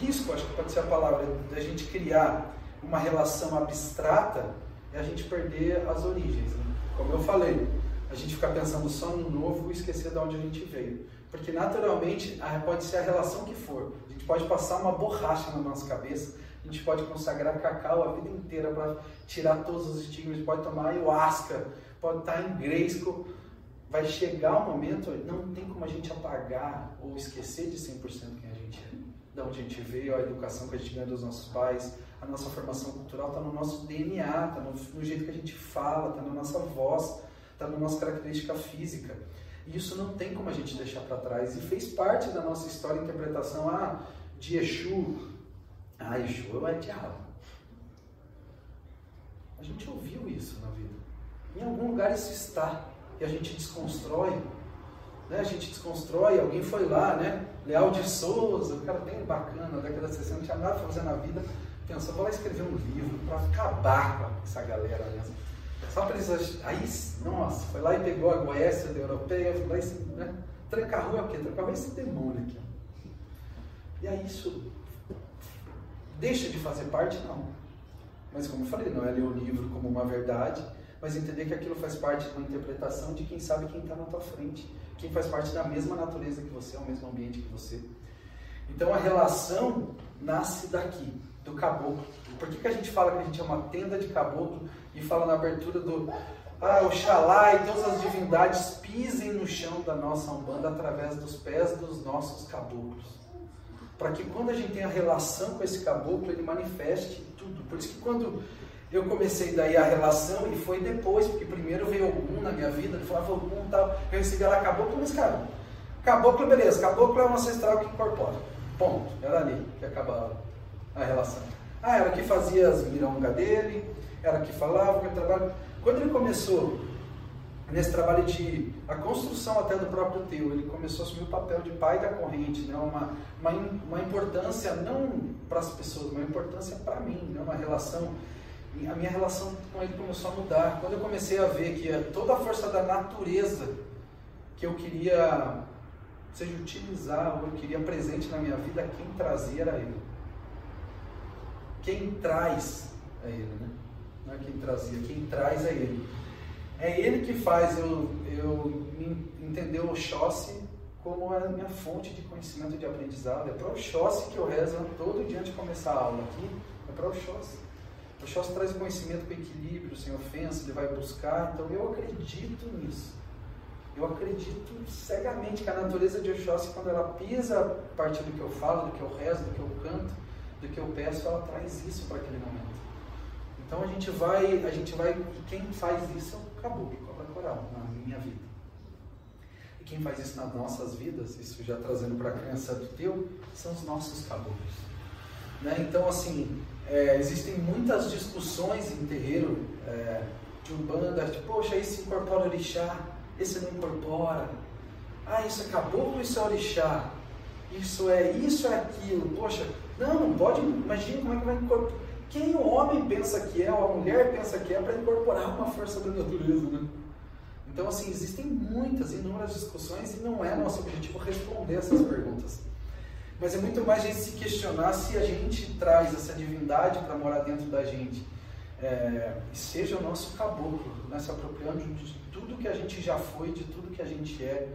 risco, acho que pode ser a palavra, da gente criar uma relação abstrata é a gente perder as origens. Né? Como eu falei, a gente ficar pensando só no novo e esquecer de onde a gente veio. Porque naturalmente pode ser a relação que for. A gente pode passar uma borracha na nossa cabeça, a gente pode consagrar cacau a vida inteira para tirar todos os estigmas, pode tomar ayahuasca, pode estar em Grayskull. Vai chegar um momento, não tem como a gente apagar ou esquecer de 100% quem a gente é. De onde a gente veio, a educação que a gente ganha dos nossos pais, a nossa formação cultural está no nosso DNA, está no, no jeito que a gente fala, está na nossa voz, está na nossa característica física. E isso não tem como a gente deixar para trás. E fez parte da nossa história interpretação ah, de Exu. Ah, Exu é diabo. A gente ouviu isso na vida. Em algum lugar isso está. E a gente desconstrói. Né? A gente desconstrói. Alguém foi lá, né? Leal de Souza, um cara bem bacana, na década de 60, não tinha nada para fazer na vida. Pensou, vou lá escrever um livro para acabar com essa galera mesmo. Só para eles. Aí, nossa, foi lá e pegou a Goécia da Europeia, foi lá e. Né? Tranca-rua é o quê? Tranca-rua é esse demônio aqui. E aí isso deixa de fazer parte? Não. Mas como eu falei, não é ler o livro como uma verdade, mas entender que aquilo faz parte de uma interpretação de quem sabe quem está na tua frente, quem faz parte da mesma natureza que você, o mesmo ambiente que você. Então a relação nasce daqui, do caboclo. Por que, que a gente fala que a gente é uma tenda de caboclo e fala na abertura do ah, Oxalá e todas as divindades pisem no chão da nossa Umbanda através dos pés dos nossos caboclos. Para que quando a gente tem a relação com esse caboclo, ele manifeste tudo. Por isso que quando eu comecei daí a relação, e foi depois, porque primeiro veio algum na minha vida, ele falava algum tal, eu recebi ela caboclo, mas cara, Caboclo, beleza, caboclo é um ancestral que incorpora. Ponto. Era ali que acabava a relação. Ah, era que fazia as mirongas dele, era que falava, que trabalho. Quando ele começou nesse trabalho de a construção até do próprio teu, ele começou a assumir o papel de pai da corrente, né? uma, uma, uma importância não para as pessoas, uma importância para mim, né? uma relação. A minha relação com ele começou a mudar. Quando eu comecei a ver que toda a força da natureza que eu queria seja utilizar, ou eu queria presente na minha vida, quem trazia era ele. Quem traz é ele, né? Não é quem trazia, quem traz é ele. É ele que faz eu, eu entender o Oxóssi como a minha fonte de conhecimento de aprendizado. É para o Oxóssi que eu rezo todo dia antes de começar a aula aqui. É para o Oxóssi. O Oxóssi traz conhecimento com equilíbrio, sem ofensa, ele vai buscar. Então eu acredito nisso. Eu acredito cegamente que a natureza de Oxóssi, quando ela pisa a partir do que eu falo, do que eu rezo, do que eu canto, do que eu peço, ela traz isso para aquele momento. Então a gente vai, a gente vai, e quem faz isso é o caboclo, cobra coral, na minha vida. E quem faz isso nas nossas vidas, isso já trazendo para a criança do teu, são os nossos caboclos. Né? Então assim, é, existem muitas discussões em terreiro é, de umbanda, tipo, poxa, esse incorpora orixá, esse não incorpora. Ah, isso é caboclo, isso é orixá. Isso é isso, é aquilo. Poxa, não, não pode, imagina como é que vai incorporar. Quem o homem pensa que é, ou a mulher pensa que é, para incorporar uma força da natureza, né? Então, assim, existem muitas, inúmeras discussões e não é nosso objetivo responder essas perguntas. Mas é muito mais a gente se questionar se a gente traz essa divindade para morar dentro da gente. É, e seja o nosso caboclo, né? se apropriando de tudo que a gente já foi, de tudo que a gente é,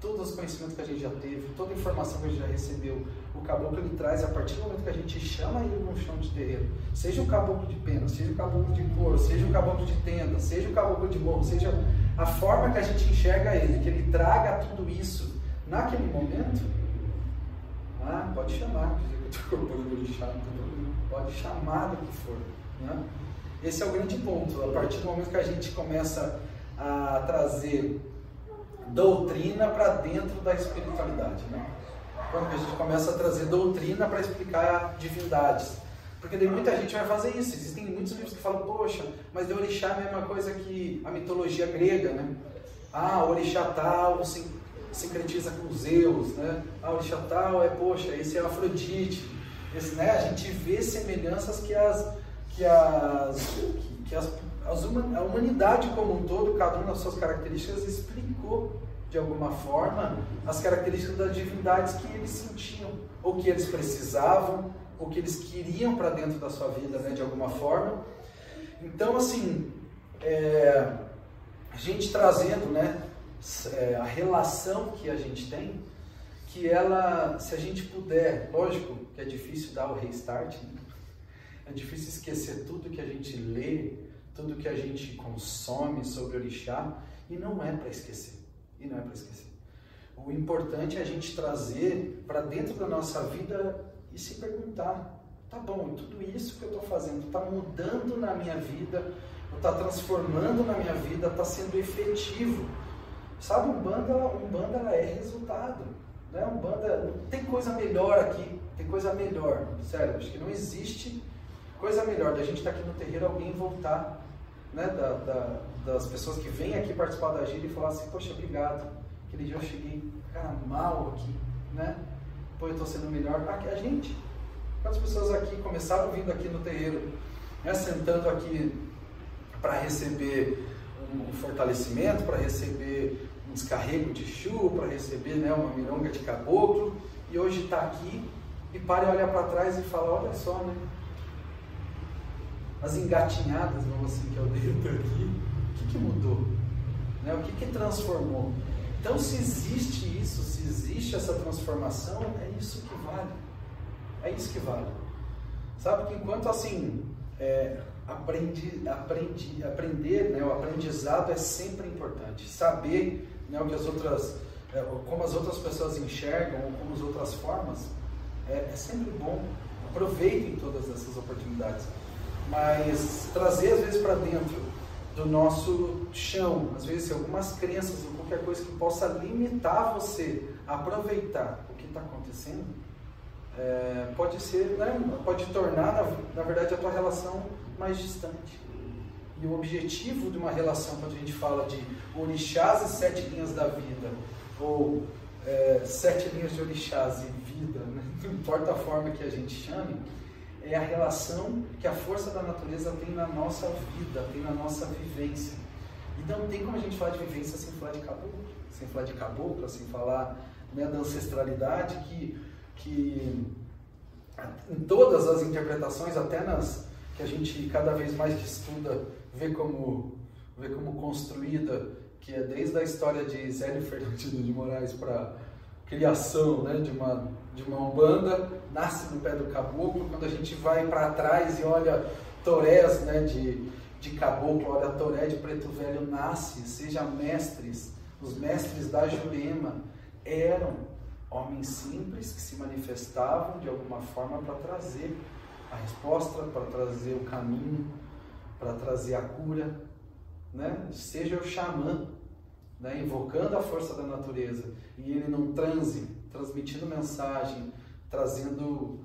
todos os conhecimentos que a gente já teve, toda a informação que a gente já recebeu, o caboclo ele traz a partir do momento que a gente chama ele no chão de terreiro, seja o caboclo de pena, seja o caboclo de couro, seja o caboclo de tenda, seja o caboclo de morro, seja a forma que a gente enxerga ele, que ele traga tudo isso naquele momento, ah, pode chamar, pode chamar do que for. Né? Esse é o grande ponto. A partir do momento que a gente começa a trazer doutrina para dentro da espiritualidade. Né? Quando a gente começa a trazer doutrina para explicar divindades. Porque daí muita gente vai fazer isso. Existem muitos livros que falam, poxa, mas de orixá é a mesma coisa que a mitologia grega, né? Ah, orixá tal se sincretiza com Zeus, né? Ah, orixá tal é, poxa, esse é Afrodite. Esse, né? A gente vê semelhanças que as, que as, que as a humanidade como um todo, cada uma das suas características, explicou de alguma forma as características das divindades que eles sentiam, ou que eles precisavam, ou que eles queriam para dentro da sua vida, né, de alguma forma. Então, assim, é, a gente trazendo né, é, a relação que a gente tem, que ela, se a gente puder, lógico que é difícil dar o restart, né? é difícil esquecer tudo que a gente lê, tudo que a gente consome sobre orixá e não é para esquecer. E não é para esquecer. O importante é a gente trazer para dentro da nossa vida e se perguntar: tá bom, tudo isso que eu estou fazendo está mudando na minha vida, está transformando na minha vida, está sendo efetivo. Sabe, um banda, um banda é resultado. Né? Um banda, tem coisa melhor aqui, tem coisa melhor. Sério, acho que não existe coisa melhor da gente estar tá aqui no terreiro, alguém voltar né, da, da, das pessoas que vêm aqui participar da gira e falar assim, poxa, obrigado. Aquele dia eu cheguei, cara, mal aqui, né? Pô, eu estou sendo melhor. Aqui, a gente. Quantas pessoas aqui começaram vindo aqui no terreiro, né, sentando aqui para receber um fortalecimento, para receber um descarrego de chuva, para receber né, uma mironga de caboclo, e hoje está aqui e para e olha para trás e fala, olha só, né? As engatinhadas, vamos assim, que eu dei aqui, o que, que mudou? Né? O que, que transformou? Então, se existe isso, se existe essa transformação, é isso que vale. É isso que vale. Sabe que enquanto assim, é, aprendi, aprendi, aprender, né, o aprendizado é sempre importante. Saber né, o que as outras, é, como as outras pessoas enxergam, ou como as outras formas, é, é sempre bom. Aproveitem todas essas oportunidades mas trazer às vezes para dentro do nosso chão, às vezes algumas crenças ou qualquer coisa que possa limitar você aproveitar o que está acontecendo, é, pode ser, né, pode tornar, na, na verdade, a tua relação mais distante. E o objetivo de uma relação, quando a gente fala de orixás e sete linhas da vida, ou é, sete linhas de orixás e vida, né? não importa a forma que a gente chame, é a relação que a força da natureza tem na nossa vida, tem na nossa vivência. E não tem como a gente falar de vivência sem falar de caboclo, sem falar de caboclo, sem falar né, da ancestralidade que, que em todas as interpretações, até nas que a gente cada vez mais estuda, vê como, vê como construída, que é desde a história de Zélio Fernandino de Moraes para criação né, de, uma, de uma umbanda, nasce no pé do caboclo. Quando a gente vai para trás e olha torés né, de, de caboclo, olha toré de preto velho, nasce, seja mestres, os mestres da Jurema eram homens simples que se manifestavam de alguma forma para trazer a resposta, para trazer o caminho, para trazer a cura, né? seja o xamã, né, invocando a força da natureza, e ele num transe, transmitindo mensagem, trazendo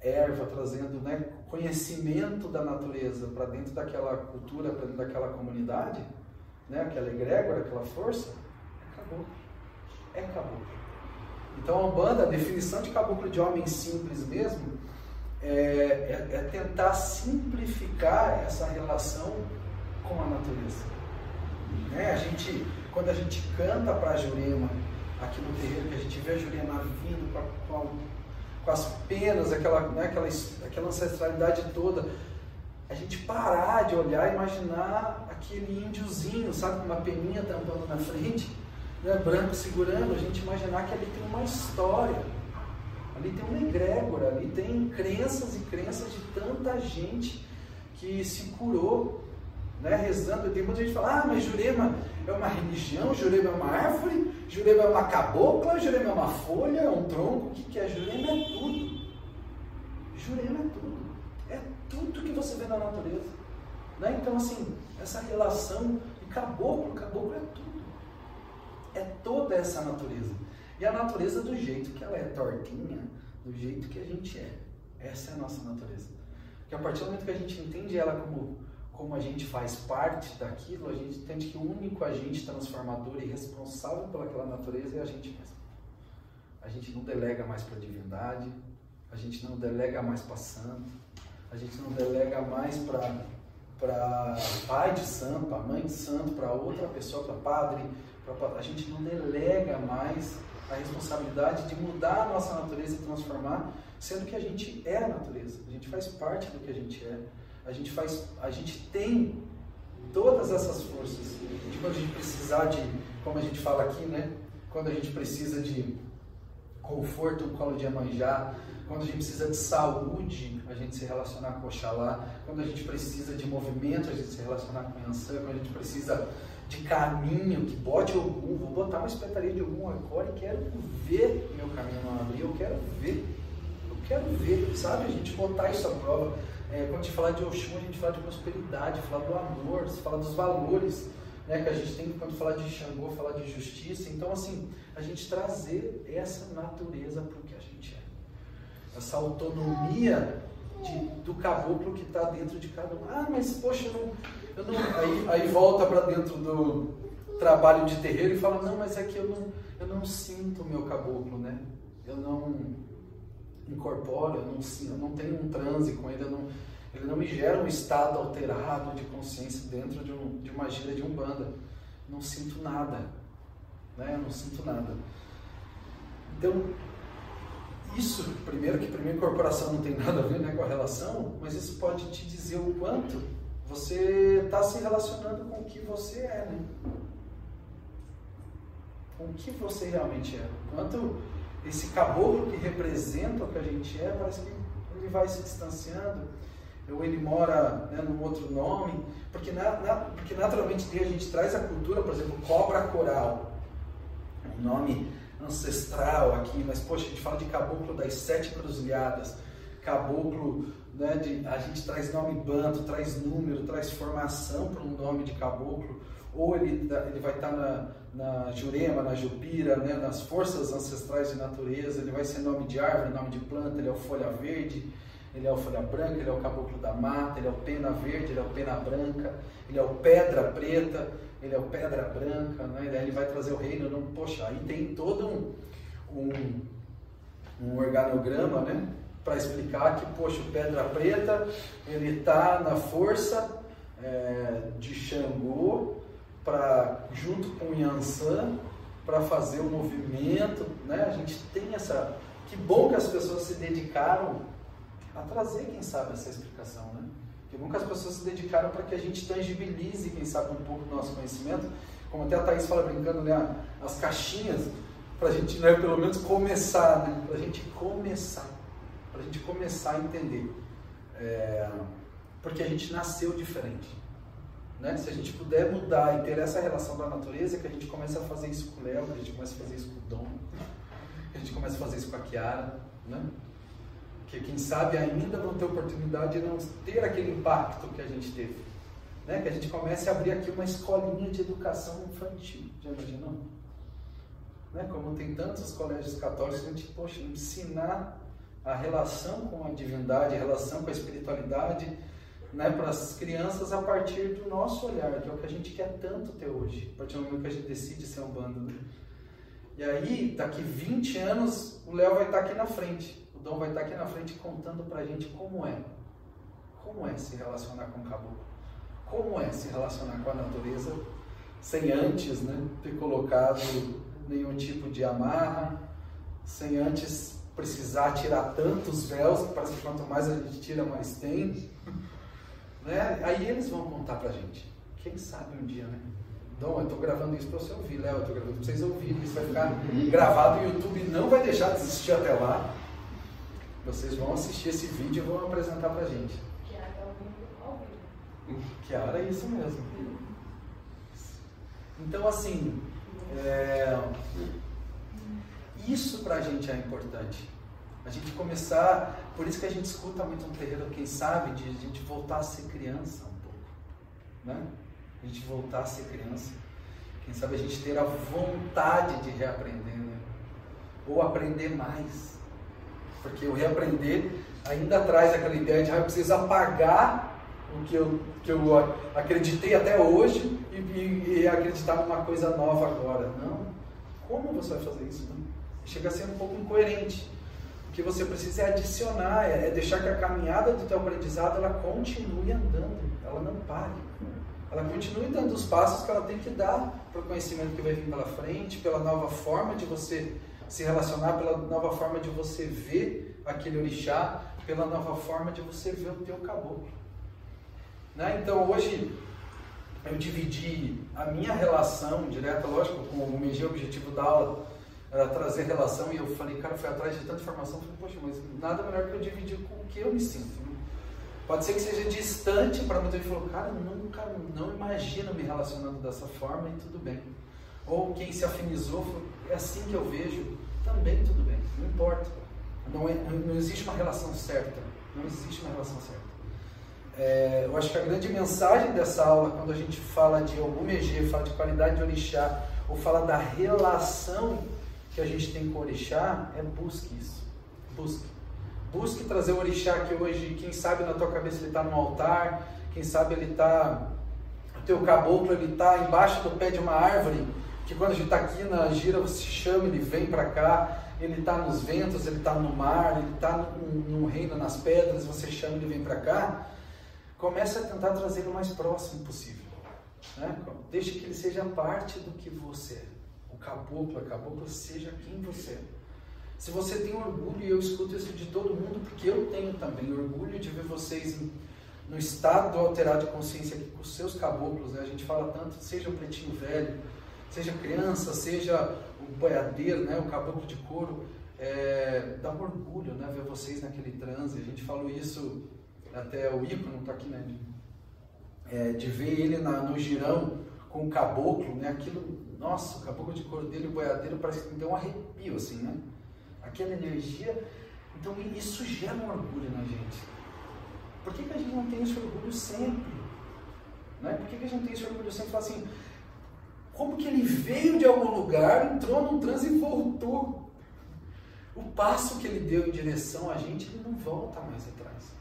erva, trazendo né, conhecimento da natureza para dentro daquela cultura, para dentro daquela comunidade, né, aquela egrégora, aquela força, é caboclo. É caboclo. Então a Umbanda, a definição de caboclo de homem simples mesmo, é, é, é tentar simplificar essa relação com a natureza. Né? A gente quando a gente canta para Jurema, aqui no terreiro, que a gente vê a Jurema vindo com, a, com, a, com as penas, aquela, né, aquela, aquela ancestralidade toda, a gente parar de olhar e imaginar aquele índiozinho, sabe, com uma peninha tampando na frente, né, branco segurando, a gente imaginar que ali tem uma história, ali tem uma egrégora, ali tem crenças e crenças de tanta gente que se curou né, rezando. Tem muita gente que fala, ah, mas Jurema é uma religião, Jurema é uma árvore, Jurema é uma cabocla, Jurema é uma folha, é um tronco. O que, que é? Jurema é tudo. Jurema é tudo. É tudo que você vê na natureza. Né? Então, assim, essa relação de caboclo, caboclo é tudo. É toda essa natureza. E a natureza do jeito que ela é tortinha, do jeito que a gente é. Essa é a nossa natureza. Que a partir do momento que a gente entende ela como como a gente faz parte daquilo, a gente entende que o único agente transformador e responsável pelaquela natureza é a gente mesmo. A gente não delega mais para a divindade, a gente não delega mais para santo, a gente não delega mais para pai de santo, para mãe de santo, para outra pessoa, para padre, pra, a gente não delega mais a responsabilidade de mudar a nossa natureza e transformar, sendo que a gente é a natureza, a gente faz parte do que a gente é a gente faz, a gente tem todas essas forças. De quando a gente precisar de, como a gente fala aqui, né? Quando a gente precisa de conforto, um colo de Iemanjá, quando a gente precisa de saúde, a gente se relacionar com Oxalá, quando a gente precisa de movimento, a gente se relacionar com Yansan, quando a gente precisa de caminho, que bote algum, vou botar uma espetaria de algum agora e quero ver meu caminho não abrir, eu quero ver, eu quero ver, sabe? A gente botar isso à prova. É, quando a gente fala de Oxum, a gente fala de prosperidade, fala do amor, fala dos valores né, que a gente tem quando fala de Xangô, falar de justiça. Então, assim, a gente trazer essa natureza para o que a gente é. Essa autonomia de, do caboclo que está dentro de cada um. Ah, mas poxa, não, eu não... Aí, aí volta para dentro do trabalho de terreiro e fala, não, mas é que eu não, eu não sinto o meu caboclo, né? Eu não incorporo, eu não, eu não tenho um transe com ele, não, ele não me gera um estado alterado de consciência dentro de, um, de uma gira de umbanda. Não sinto nada, né? Eu não sinto nada. Então, isso, primeiro que primeira incorporação não tem nada a ver né, com a relação, mas isso pode te dizer o quanto você está se relacionando com o que você é, né? Com o que você realmente é. Quanto esse caboclo que representa o que a gente é, parece que ele vai se distanciando, ou ele mora né, num outro nome, porque, na, na, porque naturalmente a gente traz a cultura, por exemplo, cobra coral, um nome ancestral aqui, mas poxa, a gente fala de caboclo das sete cruzilhadas, caboclo, né, de, a gente traz nome banto, traz número, traz formação para um nome de caboclo, ou ele, ele vai estar na, na Jurema, na Jupira, né, nas forças ancestrais de natureza, ele vai ser nome de árvore, nome de planta, ele é o folha verde, ele é o folha branca, ele é o caboclo da mata, ele é o pena verde, ele é o pena branca, ele é o pedra preta, ele é o pedra branca, né? daí ele vai trazer o reino. Não, poxa, aí tem todo um, um, um organograma, né? Para explicar que, poxa, o pedra preta, ele está na força é, de Xangô, pra, junto com o Yansan, para fazer o movimento, né? A gente tem essa... Que bom que as pessoas se dedicaram a trazer, quem sabe, essa explicação, né? Que bom que as pessoas se dedicaram para que a gente tangibilize, quem sabe, um pouco do nosso conhecimento. Como até a Thaís fala brincando, né? As caixinhas, para a gente, né, pelo menos, começar, né? Para a gente começar. Para a gente começar a entender. É, porque a gente nasceu diferente. Né? Se a gente puder mudar e ter essa relação da natureza, que a gente comece a fazer isso com o Léo, que a gente comece a fazer isso com o Dom, que a gente comece a fazer isso com a Kiara, né? que quem sabe ainda vão ter oportunidade de não ter aquele impacto que a gente teve. Né? Que a gente comece a abrir aqui uma escolinha de educação infantil. Já imaginou? Né? Como tem tantos colégios católicos, a gente, poxa, ensinar a relação com a divindade, a relação com a espiritualidade, né, para as crianças a partir do nosso olhar, que é o que a gente quer tanto ter hoje, a partir do momento que a gente decide ser um bando. Né? E aí, daqui 20 anos, o Léo vai estar aqui na frente. Dom vai estar aqui na frente contando para a gente como é. Como é se relacionar com o caboclo. Como é se relacionar com a natureza sem antes né, ter colocado nenhum tipo de amarra, sem antes precisar tirar tantos véus, que parece que quanto mais a gente tira, mais tem. Né? Aí eles vão contar pra gente. Quem sabe um dia, né? Dom, eu estou gravando isso para você ouvir, Léo, eu estou gravando para vocês ouvirem. Isso vai ficar gravado, o YouTube não vai deixar de existir até lá. Vocês vão assistir esse vídeo e vão apresentar pra gente. Kiara é isso mesmo. Então, assim, é... isso pra gente é importante. A gente começar, por isso que a gente escuta muito no terreiro, quem sabe, de a gente voltar a ser criança um pouco. Né? A gente voltar a ser criança. Quem sabe a gente ter a vontade de reaprender, né? Ou aprender mais. Porque o reaprender ainda traz aquela ideia de ah, eu preciso apagar o que eu, que eu acreditei até hoje e, e, e acreditar numa coisa nova agora. Não. Como você vai fazer isso? Não? Chega a ser um pouco incoerente. Que você precisa é adicionar, é, é deixar que a caminhada do teu aprendizado ela continue andando, ela não pare. Ela continue dando os passos que ela tem que dar para o conhecimento que vai vir pela frente, pela nova forma de você se relacionar, pela nova forma de você ver aquele orixá, pela nova forma de você ver o teu caboclo. Né? Então hoje eu dividi a minha relação direta, lógico, com o meu objetivo da aula era trazer relação e eu falei, cara, fui atrás de tanta informação, falei, poxa, mas nada melhor que eu dividir com o que eu me sinto. Né? Pode ser que seja distante para muita gente, falou, cara, nunca, não imagino me relacionando dessa forma e tudo bem. Ou quem se afinizou, falou, é assim que eu vejo, também tudo bem, não importa. Não, é, não existe uma relação certa. Não existe uma relação certa. É, eu acho que a grande mensagem dessa aula, quando a gente fala de algum EG, fala de qualidade de orixá, ou fala da relação que a gente tem com o orixá, é busque isso. Busque. Busque trazer o orixá que hoje, quem sabe na tua cabeça ele está no altar, quem sabe ele está, o teu caboclo ele está embaixo do pé de uma árvore, que quando a gente está aqui na gira, você chama, ele vem para cá, ele está nos ventos, ele está no mar, ele está no, reino nas pedras, você chama, ele vem para cá. Comece a tentar trazer o mais próximo possível. Né? Deixe que ele seja parte do que você é. Caboclo, a cabocla, seja quem você é. Se você tem orgulho, e eu escuto isso de todo mundo, porque eu tenho também orgulho de ver vocês no estado alterado de consciência aqui com os seus caboclos, né? a gente fala tanto, seja o pretinho velho, seja criança, seja o boiadeiro, né, o caboclo de couro, é, dá um orgulho né, ver vocês naquele transe. A gente falou isso, até o Ico não está aqui, né? É, de ver ele na, no girão com o caboclo, né? Aquilo, nossa, caboclo de couro dele, o boiadeiro, parece que me deu um arrepio, assim, né? Aquela energia. Então isso gera um orgulho na gente. Por que, que a gente não tem esse orgulho sempre? Né? Por que, que a gente tem esse orgulho sempre? Fala assim, Como que ele veio de algum lugar, entrou num transe e voltou. O passo que ele deu em direção a gente, ele não volta mais atrás.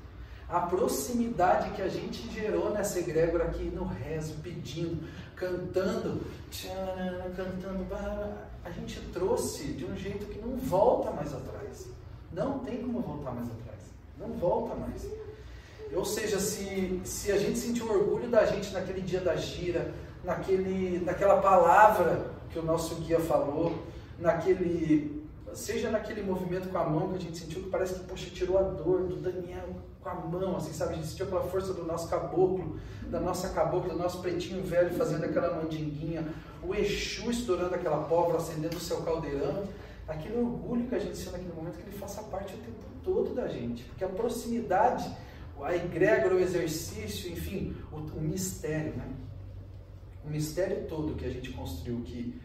A proximidade que a gente gerou nessa egrégora aqui no rezo, pedindo, cantando, tchanana, cantando, a gente trouxe de um jeito que não volta mais atrás. Não tem como voltar mais atrás. Não volta mais. Ou seja, se, se a gente sentiu orgulho da gente naquele dia da gira, naquele, naquela palavra que o nosso guia falou, naquele, seja naquele movimento com a mão que a gente sentiu que parece que, poxa, tirou a dor do Daniel com a mão, assim, sabe? A gente sentiu aquela força do nosso caboclo, da nossa cabocla, do nosso pretinho velho fazendo aquela mandinguinha, o Exu estourando aquela pólvora, acendendo o seu caldeirão, aquele orgulho que a gente sentiu naquele momento, que ele faça parte o tempo todo da gente, porque a proximidade, a egrégora, o exercício, enfim, o, o mistério, né? o mistério todo que a gente construiu, que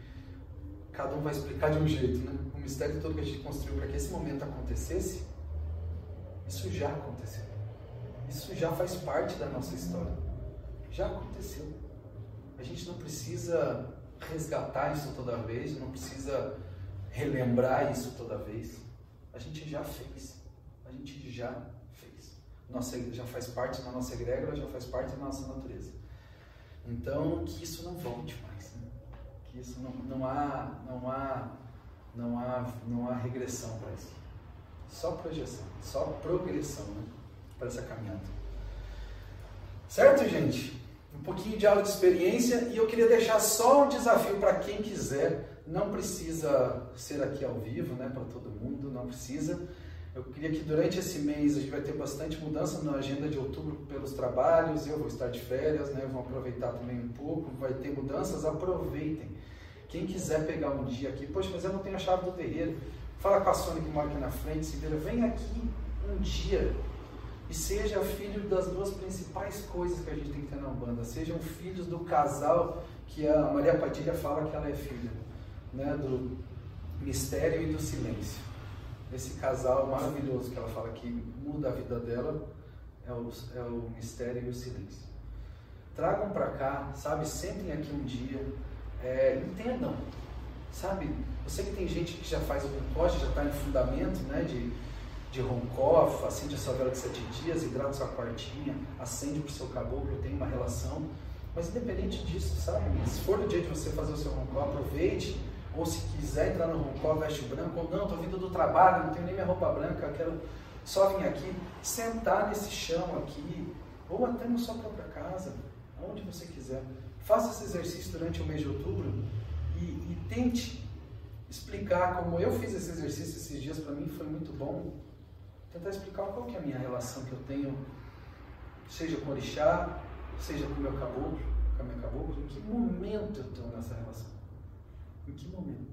cada um vai explicar de um jeito, né? O mistério todo que a gente construiu para que esse momento acontecesse, isso já aconteceu. Isso já faz parte da nossa história. Já aconteceu. A gente não precisa resgatar isso toda vez, não precisa relembrar isso toda vez. A gente já fez. A gente já fez. Nossa, já faz parte da nossa egrégora, já faz parte da nossa natureza. Então, que isso não volte mais. Né? Que isso não, não há, não há, não há, não há regressão para isso. Só projeção, só progressão né? Para essa caminhada. Certo, gente? Um pouquinho de aula de experiência e eu queria deixar só um desafio para quem quiser. Não precisa ser aqui ao vivo, né, para todo mundo, não precisa. Eu queria que durante esse mês a gente vai ter bastante mudança na agenda de outubro pelos trabalhos, eu vou estar de férias, né? Vou aproveitar também um pouco, vai ter mudanças, aproveitem. Quem quiser pegar um dia aqui, poxa, mas eu não tenho a chave do terreiro. Fala com a Sônia que mora aqui na frente, se vira, vem aqui um dia e seja filho das duas principais coisas que a gente tem que ter na banda. Sejam filhos do casal que a Maria Padilha fala que ela é filha, né? Do mistério e do silêncio esse casal maravilhoso que ela fala que muda a vida dela é o, é o mistério e o silêncio. Tragam para cá, sabe? Sentem aqui um dia, é, entendam, sabe? Eu sei que tem gente que já faz o composto, já está em fundamento, né? De, de Roncoff, acende a sua vela de sete dias, hidrata sua quartinha, acende para o seu caboclo, tem uma relação. Mas independente disso, sabe? Se for o dia de você fazer o seu Roncoff, aproveite ou se quiser entrar no Roncó, veste branco, ou não, estou vindo do trabalho, não tenho nem minha roupa branca, quero só vir aqui, sentar nesse chão aqui, ou até na sua própria casa, onde você quiser. Faça esse exercício durante o mês de outubro e, e tente explicar como eu fiz esse exercício esses dias, para mim foi muito bom. Tentar explicar qual que é a minha relação que eu tenho, seja com o orixá, seja com o meu caboclo, com a minha caboclo, em que momento eu estou nessa relação. Em que momento?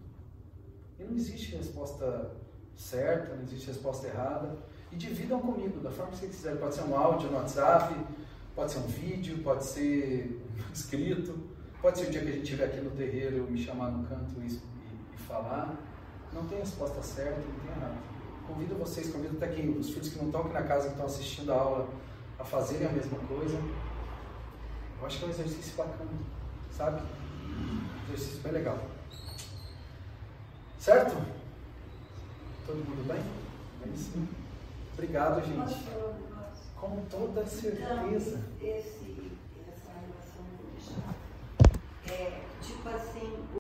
E não existe resposta certa, não existe resposta errada. E dividam comigo, da forma que vocês quiserem. Pode ser um áudio no WhatsApp, pode ser um vídeo, pode ser escrito, pode ser o dia que a gente estiver aqui no terreiro, me chamar no canto e, e, falar. Não tem resposta certa, não tem errado. Convido vocês, convido até quem, os filhos que não estão aqui na casa, que estão assistindo a aula, a fazerem a mesma coisa. Eu acho que é um exercício bacana, sabe? Um exercício bem legal. Certo? Todo mundo bem? Bem sim. Obrigado, gente. Com toda certeza. Esse, essa relação é tipo assim,